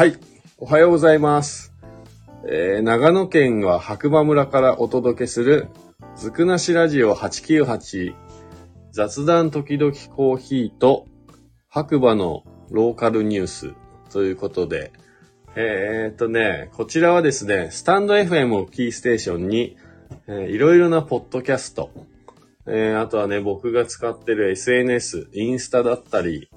はい。おはようございます。えー、長野県は白馬村からお届けする、ずくなしラジオ898雑談時々コーヒーと白馬のローカルニュースということで、えー、っとね、こちらはですね、スタンド FM をキーステーションに、えー、いろいろなポッドキャスト、えー、あとはね、僕が使ってる SNS、インスタだったり、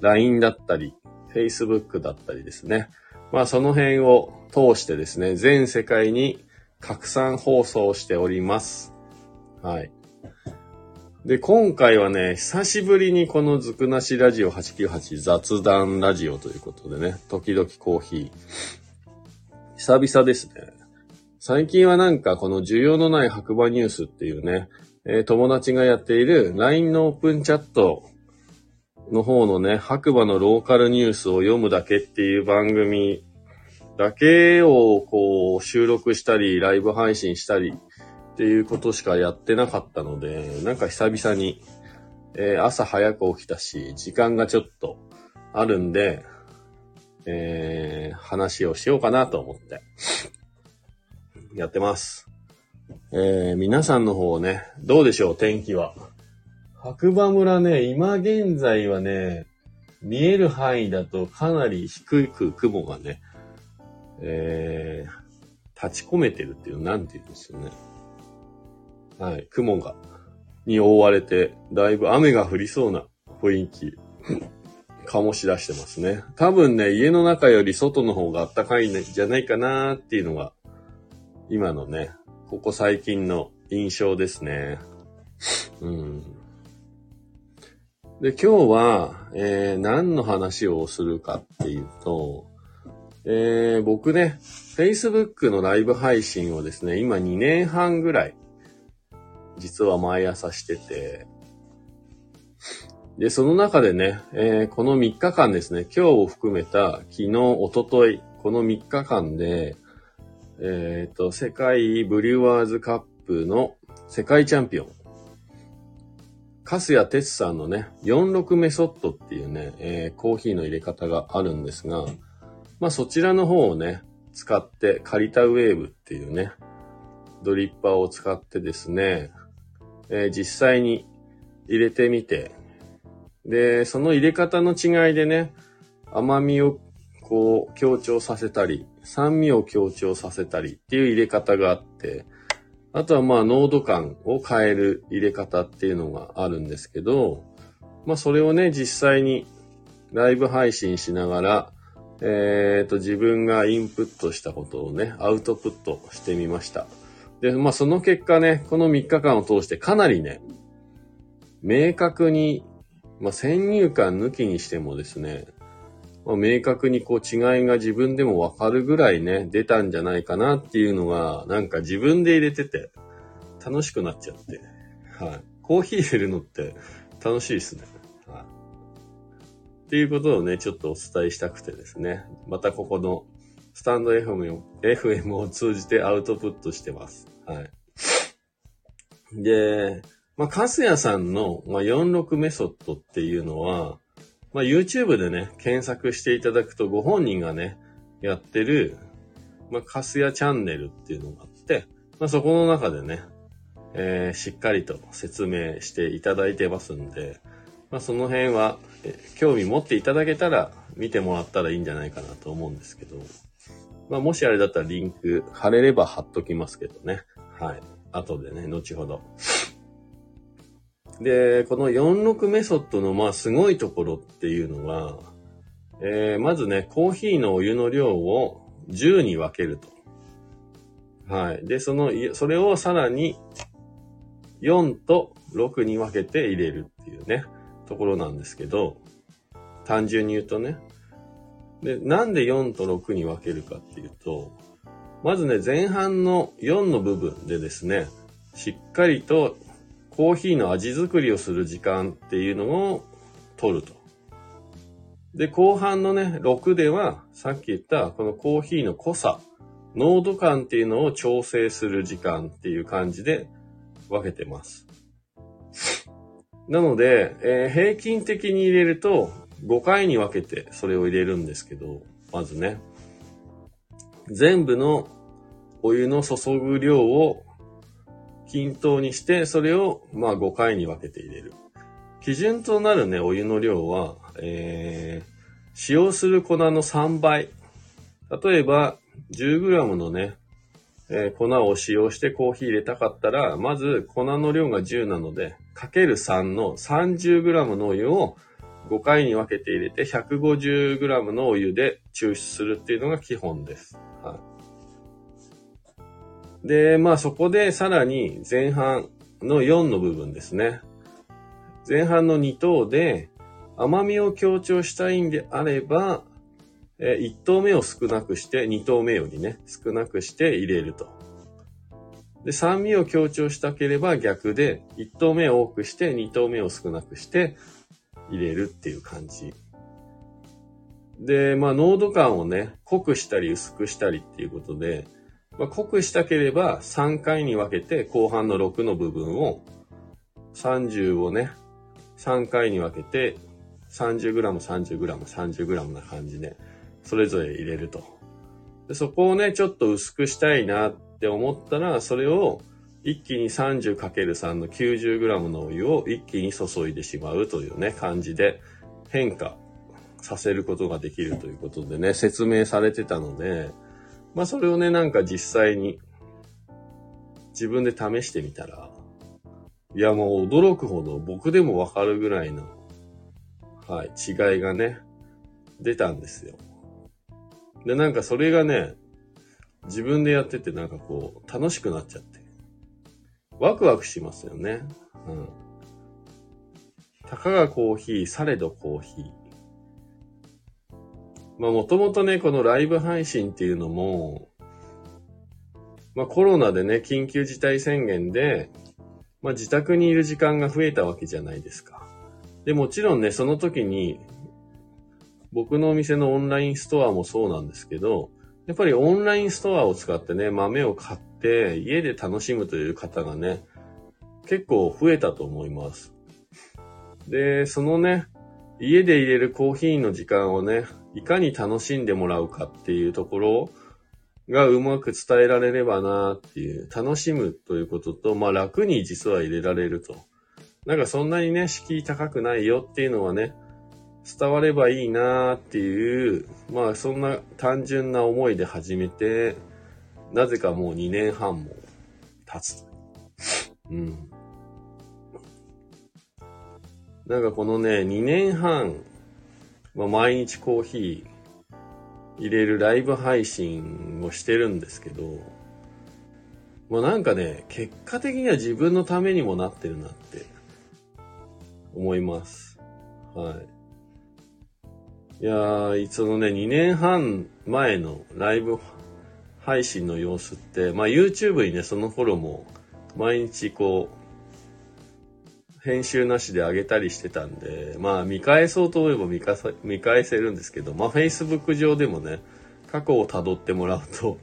LINE だったり、Facebook だったりですね。まあその辺を通してですね、全世界に拡散放送しております。はい。で、今回はね、久しぶりにこのずくなしラジオ898雑談ラジオということでね、時々コーヒー。久々ですね。最近はなんかこの需要のない白馬ニュースっていうね、えー、友達がやっている LINE のオープンチャットの方のね、白馬のローカルニュースを読むだけっていう番組だけをこう収録したり、ライブ配信したりっていうことしかやってなかったので、なんか久々に、えー、朝早く起きたし、時間がちょっとあるんで、えー、話をしようかなと思って、やってます。えー、皆さんの方ね、どうでしょう、天気は。白馬村ね、今現在はね、見える範囲だとかなり低く雲がね、えー、立ち込めてるっていう、なんて言うんですよね。はい、雲が、に覆われて、だいぶ雨が降りそうな雰囲気、醸し出してますね。多分ね、家の中より外の方が暖かいんじゃないかなーっていうのが、今のね、ここ最近の印象ですね。うん。で、今日は、えー、何の話をするかっていうと、えー、僕ね、Facebook のライブ配信をですね、今2年半ぐらい、実は毎朝してて、で、その中でね、えー、この3日間ですね、今日を含めた昨日、おととい、この3日間で、えっ、ー、と、世界ブリュワーズカップの世界チャンピオン、カスヤテツさんのね、46メソッドっていうね、えー、コーヒーの入れ方があるんですが、まあそちらの方をね、使って、カリタウェーブっていうね、ドリッパーを使ってですね、えー、実際に入れてみて、で、その入れ方の違いでね、甘みをこう強調させたり、酸味を強調させたりっていう入れ方があって、あとはまあ濃度感を変える入れ方っていうのがあるんですけど、まあそれをね、実際にライブ配信しながら、えっ、ー、と自分がインプットしたことをね、アウトプットしてみました。で、まあその結果ね、この3日間を通してかなりね、明確に、まあ先入観抜きにしてもですね、明確にこう違いが自分でもわかるぐらいね、出たんじゃないかなっていうのが、なんか自分で入れてて、楽しくなっちゃって。はい。コーヒー入れるのって楽しいですね。はい。っていうことをね、ちょっとお伝えしたくてですね。またここのスタンド FM を FM を通じてアウトプットしてます。はい。で、まあ、カスヤさんの、まあ、46メソッドっていうのは、まあ、YouTube でね、検索していただくとご本人がね、やってる、まあ、カスヤチャンネルっていうのがあって、まあ、そこの中でね、えー、しっかりと説明していただいてますんで、まあ、その辺は、え興味持っていただけたら見てもらったらいいんじゃないかなと思うんですけど、まあ、もしあれだったらリンク貼れれば貼っときますけどね。はい。後でね、後ほど。で、この46メソッドのまあすごいところっていうのは、えー、まずね、コーヒーのお湯の量を10に分けると。はい。で、その、それをさらに4と6に分けて入れるっていうね、ところなんですけど、単純に言うとね。で、なんで4と6に分けるかっていうと、まずね、前半の4の部分でですね、しっかりとコーヒーの味作りをする時間っていうのを取ると。で、後半のね、6では、さっき言ったこのコーヒーの濃さ、濃度感っていうのを調整する時間っていう感じで分けてます。なので、えー、平均的に入れると5回に分けてそれを入れるんですけど、まずね。全部のお湯の注ぐ量を均等にして、それをまあ5回に分けて入れる。基準となるね、お湯の量は、えー、使用する粉の3倍。例えば、10g のね、えー、粉を使用してコーヒー入れたかったら、まず粉の量が10なので、かける3の 30g のお湯を5回に分けて入れて 150g のお湯で抽出するっていうのが基本です。はい。で、まあそこでさらに前半の4の部分ですね。前半の2等で甘みを強調したいんであれば、え1等目を少なくして2等目よりね、少なくして入れると。で、酸味を強調したければ逆で、1等目を多くして2等目を少なくして入れるっていう感じ。で、まあ濃度感をね、濃くしたり薄くしたりっていうことで、まあ、濃くしたければ3回に分けて後半の6の部分を30をね、3回に分けて 30g、30g、30g な感じで、それぞれ入れると。でそこをね、ちょっと薄くしたいなって思ったら、それを一気に 30×3 の 90g のお湯を一気に注いでしまうというね、感じで変化させることができるということでね、説明されてたので、まあそれをね、なんか実際に自分で試してみたら、いやもう驚くほど僕でもわかるぐらいの、はい、違いがね、出たんですよ。で、なんかそれがね、自分でやっててなんかこう、楽しくなっちゃって。ワクワクしますよね。うん。たかがコーヒー、されどコーヒー。まあもともとね、このライブ配信っていうのも、まあコロナでね、緊急事態宣言で、まあ自宅にいる時間が増えたわけじゃないですか。で、もちろんね、その時に、僕のお店のオンラインストアもそうなんですけど、やっぱりオンラインストアを使ってね、豆を買って家で楽しむという方がね、結構増えたと思います。で、そのね、家で入れるコーヒーの時間をね、いかに楽しんでもらうかっていうところがうまく伝えられればなっていう、楽しむということと、まあ楽に実は入れられると。なんかそんなにね、敷居高くないよっていうのはね、伝わればいいなっていう、まあそんな単純な思いで始めて、なぜかもう2年半も経つ。うん。なんかこのね、2年半、まあ、毎日コーヒー入れるライブ配信をしてるんですけど、まあなんかね、結果的には自分のためにもなってるなって思います。はい。いやー、そのね、2年半前のライブ配信の様子って、まあ YouTube にね、その頃も毎日こう、編集なしで上げたりしてたんで、まあ見返そうと思えば見か見返せるんですけど、まあ Facebook 上でもね、過去を辿ってもらうと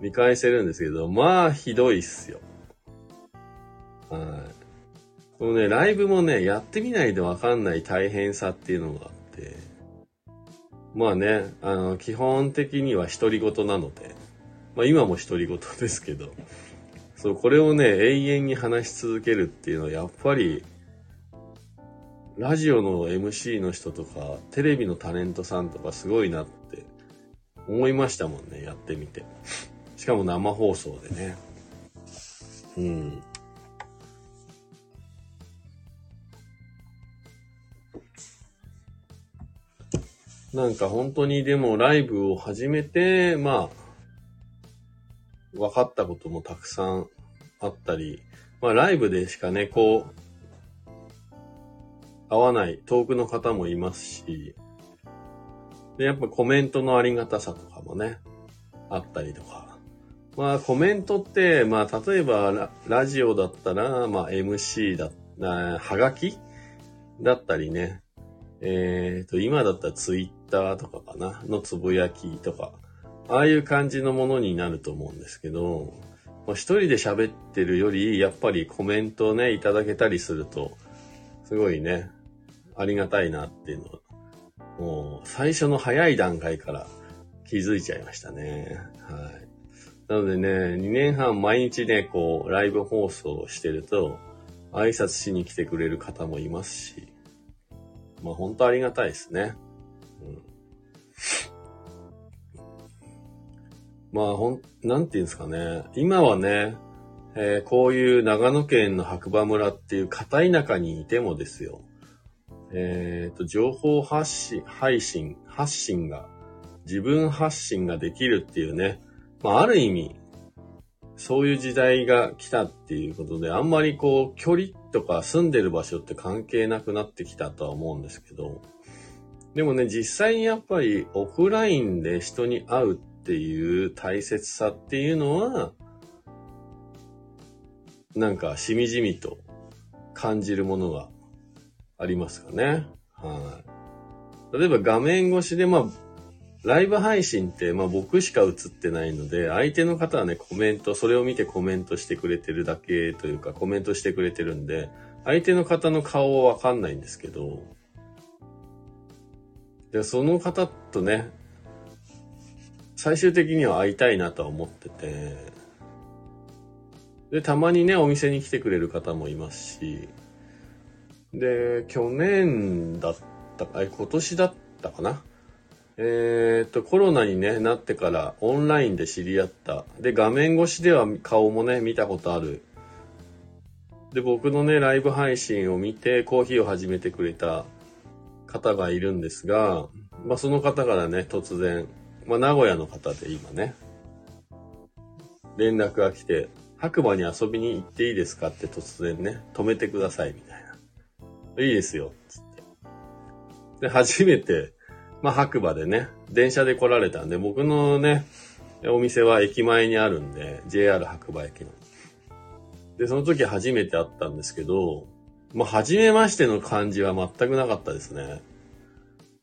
見返せるんですけど、まあひどいっすよ。はい。このね、ライブもね、やってみないとわかんない大変さっていうのがあって、まあね、あの、基本的には独り言なので、まあ今も独り言ですけど、そう、これをね、永遠に話し続けるっていうのはやっぱり、ラジオの MC の人とか、テレビのタレントさんとかすごいなって思いましたもんね、やってみて。しかも生放送でね。うん。なんか本当にでもライブを始めて、まあ、分かったこともたくさんあったり、まあライブでしかね、こう、会わない遠くの方もいますし、で、やっぱコメントのありがたさとかもね、あったりとか。まあコメントって、まあ例えばラジオだったら、まあ MC だった、はがき？だったりね、えっ、ー、と、今だったらツイッターとかかな、のつぶやきとか、ああいう感じのものになると思うんですけど、一人で喋ってるより、やっぱりコメントをね、いただけたりすると、すごいね、ありがたいなっていうのはもう最初の早い段階から気づいちゃいましたね。はい。なのでね、2年半毎日ね、こう、ライブ放送をしてると、挨拶しに来てくれる方もいますし、まあ本当ありがたいですね。まあほん、なんていうんですかね。今はね、えー、こういう長野県の白馬村っていう片田舎にいてもですよ。えっ、ー、と、情報発信、配信、発信が、自分発信ができるっていうね。まあ、ある意味、そういう時代が来たっていうことで、あんまりこう、距離とか住んでる場所って関係なくなってきたとは思うんですけど、でもね、実際にやっぱりオフラインで人に会うっっていう大切さっていうのは、なんかしみじみと感じるものがありますかね。はい。例えば画面越しで、まあ、ライブ配信って、まあ僕しか映ってないので、相手の方はね、コメント、それを見てコメントしてくれてるだけというか、コメントしてくれてるんで、相手の方の顔はわかんないんですけど、で、その方とね、最終的には会いたいなとは思ってて、で、たまにね、お店に来てくれる方もいますし、で、去年だったか、今年だったかな？えー、っと、コロナに、ね、なってからオンラインで知り合った。で、画面越しでは顔もね、見たことある。で、僕のね、ライブ配信を見てコーヒーを始めてくれた方がいるんですが、まあ、その方からね、突然、まあ、名古屋の方で今ね、連絡が来て、白馬に遊びに行っていいですかって突然ね、止めてくださいみたいな。いいですよ、つって。で、初めて、まあ、白馬でね、電車で来られたんで、僕のね、お店は駅前にあるんで、JR 白馬駅の。で、その時初めて会ったんですけど、まあ、初めましての感じは全くなかったですね。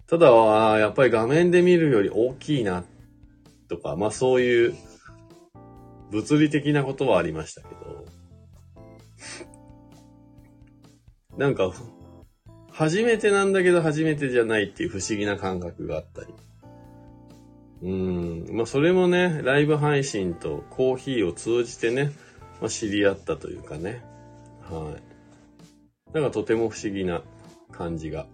ただ、やっぱり画面で見るより大きいな、とか、まあそういう物理的なことはありましたけど、なんか、初めてなんだけど初めてじゃないっていう不思議な感覚があったり。うん。まあ、それもね、ライブ配信とコーヒーを通じてね、まあ、知り合ったというかね。はい。なんかとても不思議な感じが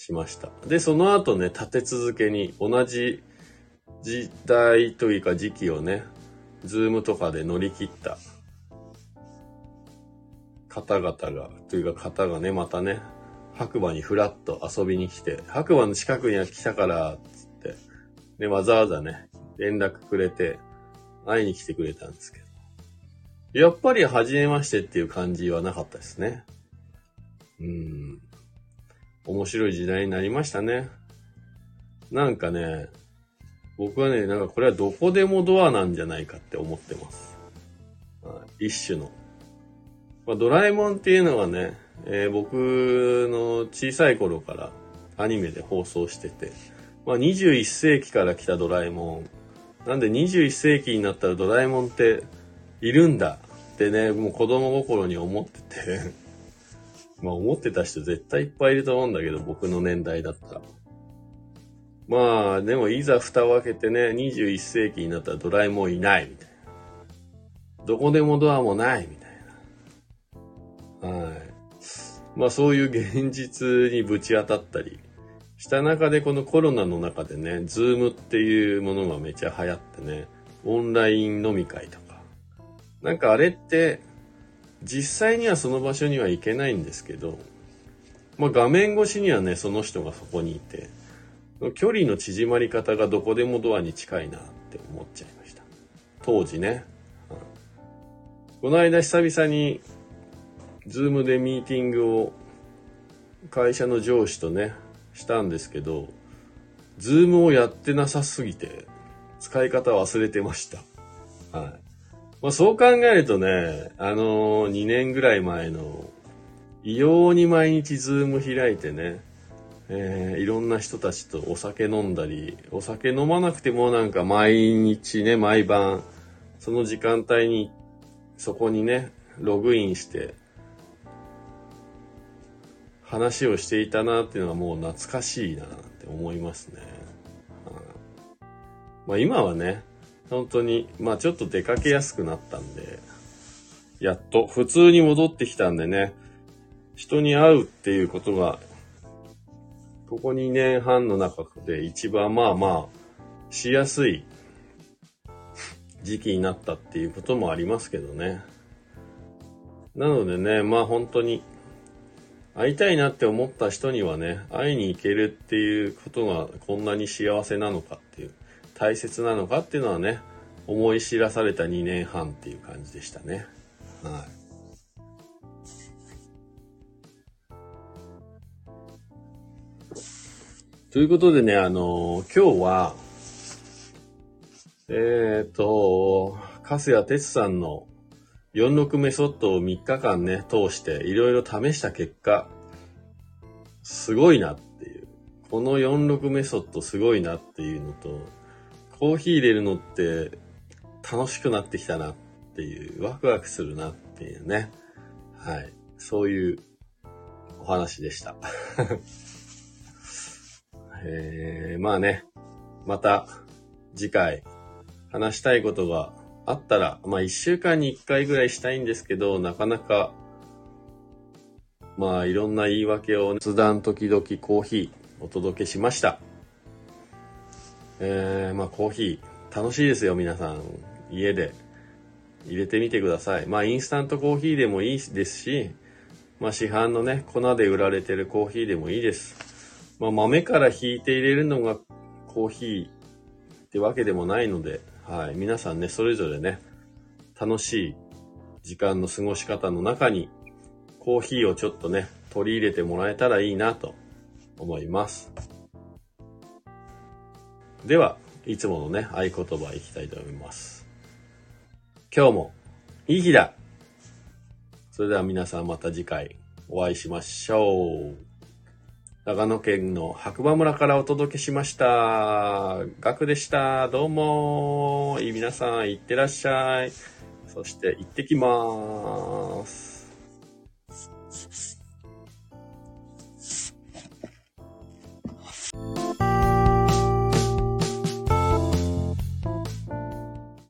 しました。で、その後ね、立て続けに同じ時代というか時期をね、ズームとかで乗り切った方々が、というか方がね、またね、白馬にふらっと遊びに来て、白馬の近くには来たから、つって、で、わざわざね、連絡くれて、会いに来てくれたんですけど。やっぱり初めましてっていう感じはなかったですね。うん。面白い時代になりましたね。なんかね、僕はね、なんかこれはどこでもドアなんじゃないかって思ってます。一種の。まあ、ドラえもんっていうのはね、えー、僕の小さい頃からアニメで放送してて、まあ、21世紀から来たドラえもん。なんで21世紀になったらドラえもんっているんだってね、もう子供心に思っててまあ思ってた人絶対いっぱいいると思うんだけど、僕の年代だったら。まあ、でもいざ蓋を開けてね、21世紀になったらドラえもんいないみたいな。どこでもドアもないみたいな。はい。まあそういう現実にぶち当たったりした中でこのコロナの中でね、ズームっていうものがめちゃ流行ってね、オンライン飲み会とか。なんかあれって、実際にはその場所には行けないんですけど、まあ画面越しにはね、その人がそこにいて、距離の縮まり方がどこでもドアに近いなって思っちゃいました。当時ね。この間久々にズームでミーティングを会社の上司とね、したんですけど、ズームをやってなさすぎて、使い方忘れてました。はい。まあそう考えるとね、あのー、2年ぐらい前の、異様に毎日ズーム開いてね、えー、いろんな人たちとお酒飲んだり、お酒飲まなくてもなんか毎日ね、毎晩、その時間帯に、そこにね、ログインして、話をしていたなっていうのはもう懐かしいなって思いますね。まあ今はね、本当に、まあちょっと出かけやすくなったんで、やっと普通に戻ってきたんでね、人に会うっていうことが、ここ2年半の中で一番まあまあ、しやすい時期になったっていうこともありますけどね。なのでね、まあ本当に、会いたいなって思った人にはね、会いに行けるっていうことがこんなに幸せなのかっていう、大切なのかっていうのはね、思い知らされた2年半っていう感じでしたね。はい。ということでね、あのー、今日は、えっ、と、カスヤ哲さんの46メソッドを3日間ね、通していろいろ試した結果、すごいなっていう。この46メソッドすごいなっていうのと、コーヒー入れるのって楽しくなってきたなっていう、ワクワクするなっていうね。はい。そういうお話でした。えー、まあね、また次回話したいことがあったら、まあ一週間に一回ぐらいしたいんですけど、なかなか、まあいろんな言い訳を雑談時々コーヒーお届けしました。えー、まあコーヒー楽しいですよ皆さん。家で入れてみてください。まあインスタントコーヒーでもいいですし、まあ市販のね、粉で売られてるコーヒーでもいいです。まあ豆から引いて入れるのがコーヒーってわけでもないので、はい。皆さんね、それぞれね、楽しい時間の過ごし方の中に、コーヒーをちょっとね、取り入れてもらえたらいいなと思います。では、いつものね、合言葉いきたいと思います。今日もいい日だそれでは皆さんまた次回お会いしましょう。長野県の白馬村からお届けしました。ガクでした。どうも。いい皆さん、いってらっしゃい。そして、行ってきまーす。